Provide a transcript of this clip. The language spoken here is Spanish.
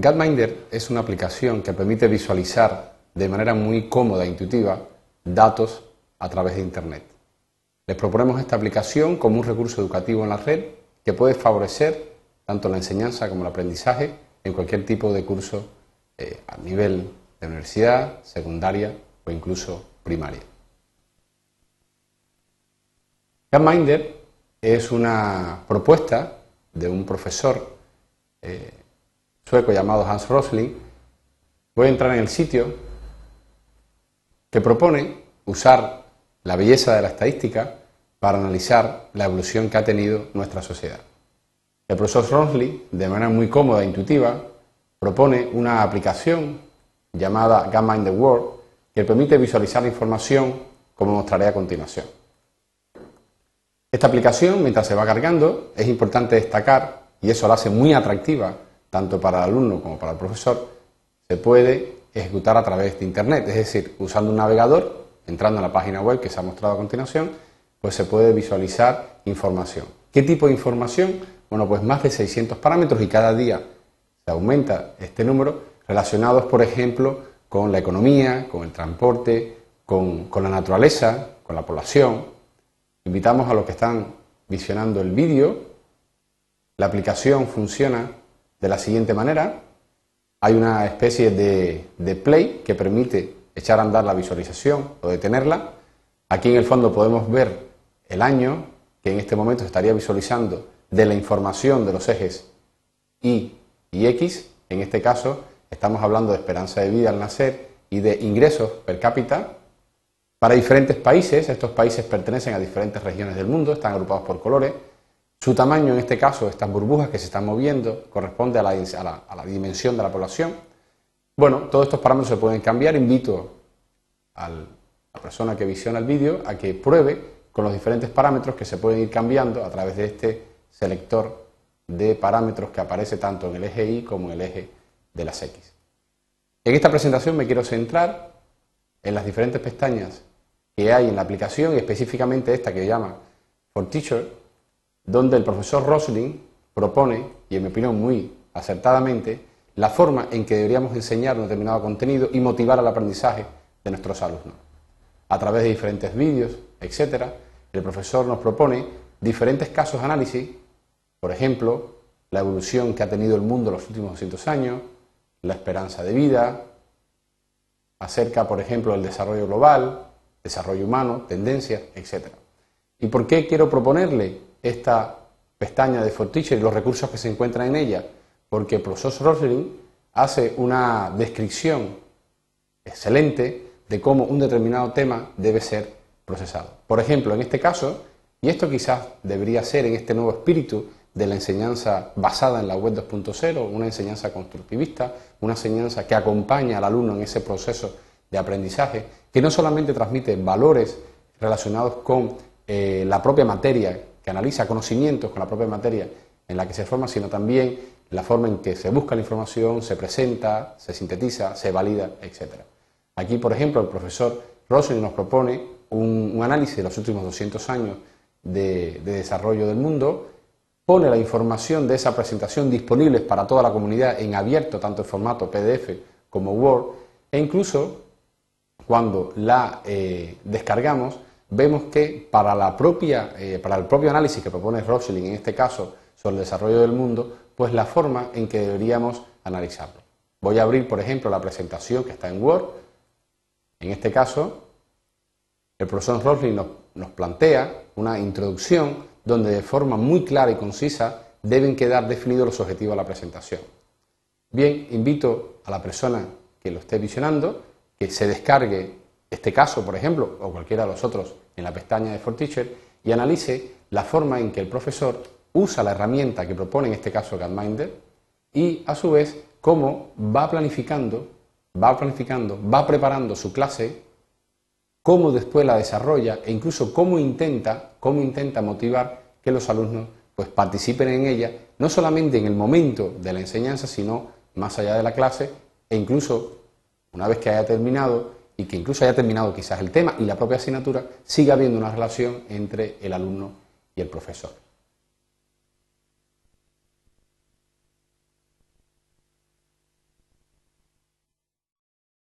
Gapminder es una aplicación que permite visualizar de manera muy cómoda e intuitiva datos a través de Internet. Les proponemos esta aplicación como un recurso educativo en la red que puede favorecer tanto la enseñanza como el aprendizaje en cualquier tipo de curso eh, a nivel de universidad, secundaria o incluso primaria. Gapminder es una propuesta de un profesor eh, sueco llamado Hans Rosling, voy a entrar en el sitio que propone usar la belleza de la estadística para analizar la evolución que ha tenido nuestra sociedad. El profesor Rosling, de manera muy cómoda e intuitiva, propone una aplicación llamada Gamma the World que permite visualizar la información como mostraré a continuación. Esta aplicación, mientras se va cargando, es importante destacar, y eso la hace muy atractiva tanto para el alumno como para el profesor, se puede ejecutar a través de Internet, es decir, usando un navegador, entrando en la página web que se ha mostrado a continuación, pues se puede visualizar información. ¿Qué tipo de información? Bueno, pues más de 600 parámetros y cada día se aumenta este número relacionados, por ejemplo, con la economía, con el transporte, con, con la naturaleza, con la población. Invitamos a los que están visionando el vídeo. La aplicación funciona de la siguiente manera. Hay una especie de, play que permite echar a andar la visualización o detenerla. Aquí en el fondo podemos ver el año que en este momento estaría visualizando de la información de los ejes Y y X. En este caso estamos hablando de esperanza de vida al nacer y de ingresos per cápita para diferentes países. Estos países pertenecen a diferentes regiones del mundo, están agrupados por colores. Su tamaño, en este caso, estas burbujas que se están moviendo, corresponde a la, dimensión de la población. Bueno, todos estos parámetros se pueden cambiar. Invito a la persona que visiona el vídeo a que pruebe con los diferentes parámetros que se pueden ir cambiando a través de este selector de parámetros que aparece tanto en el eje Y como en el eje de las X. En esta presentación me quiero centrar en las diferentes pestañas que hay en la aplicación y específicamente esta que llama For Teacher, donde el profesor Rosling propone, y en mi opinión muy acertadamente, la forma en que deberíamos enseñar un determinado contenido y motivar al aprendizaje de nuestros alumnos. A través de diferentes vídeos, etc., el profesor nos propone diferentes casos de análisis, por ejemplo, la evolución que ha tenido el mundo en los últimos 200 años, la esperanza de vida, acerca, por ejemplo, del desarrollo global, desarrollo humano, tendencias, etc. ¿Y por qué quiero proponerle esta pestaña de Teacher y los recursos que se encuentran en ella, porque el profesor Rosling hace una descripción excelente de cómo un determinado tema debe ser procesado. Por ejemplo, en este caso, y esto quizás debería ser en este nuevo espíritu de la enseñanza basada en la web 2.0, una enseñanza constructivista, una enseñanza que acompaña al alumno en ese proceso de aprendizaje, que no solamente transmite valores relacionados con eh, la propia materia que analiza conocimientos con la propia materia en la que se forma, sino también la forma en que se busca la información, se presenta, se sintetiza, se valida, etc. Aquí, por ejemplo, el profesor Rosling nos propone un, análisis de los últimos 200 años de, de desarrollo del mundo, pone la información de esa presentación disponible para toda la comunidad en abierto, tanto en formato PDF como Word, e incluso cuando la eh, descargamos, vemos que para, la propia, eh, para el propio análisis que propone Rosling, en este caso, sobre el desarrollo del mundo, pues la forma en que deberíamos analizarlo. Voy a abrir, por ejemplo, la presentación que está en Word. En este caso, el profesor Rosling nos, nos plantea una introducción donde de forma muy clara y concisa deben quedar definidos los objetivos de la presentación. Bien, invito a la persona que lo esté visionando que se descargue este caso, por ejemplo, o cualquiera de los otros en la pestaña de For Teacher y analice la forma en que el profesor usa la herramienta que propone en este caso Gapminder y a su vez cómo va planificando, va planificando, va preparando su clase, cómo después la desarrolla e incluso cómo intenta, cómo intenta motivar que los alumnos pues participen en ella, no solamente en el momento de la enseñanza, sino más allá de la clase e incluso una vez que haya terminado y que incluso haya terminado quizás el tema y la propia asignatura, siga habiendo una relación entre el alumno y el profesor.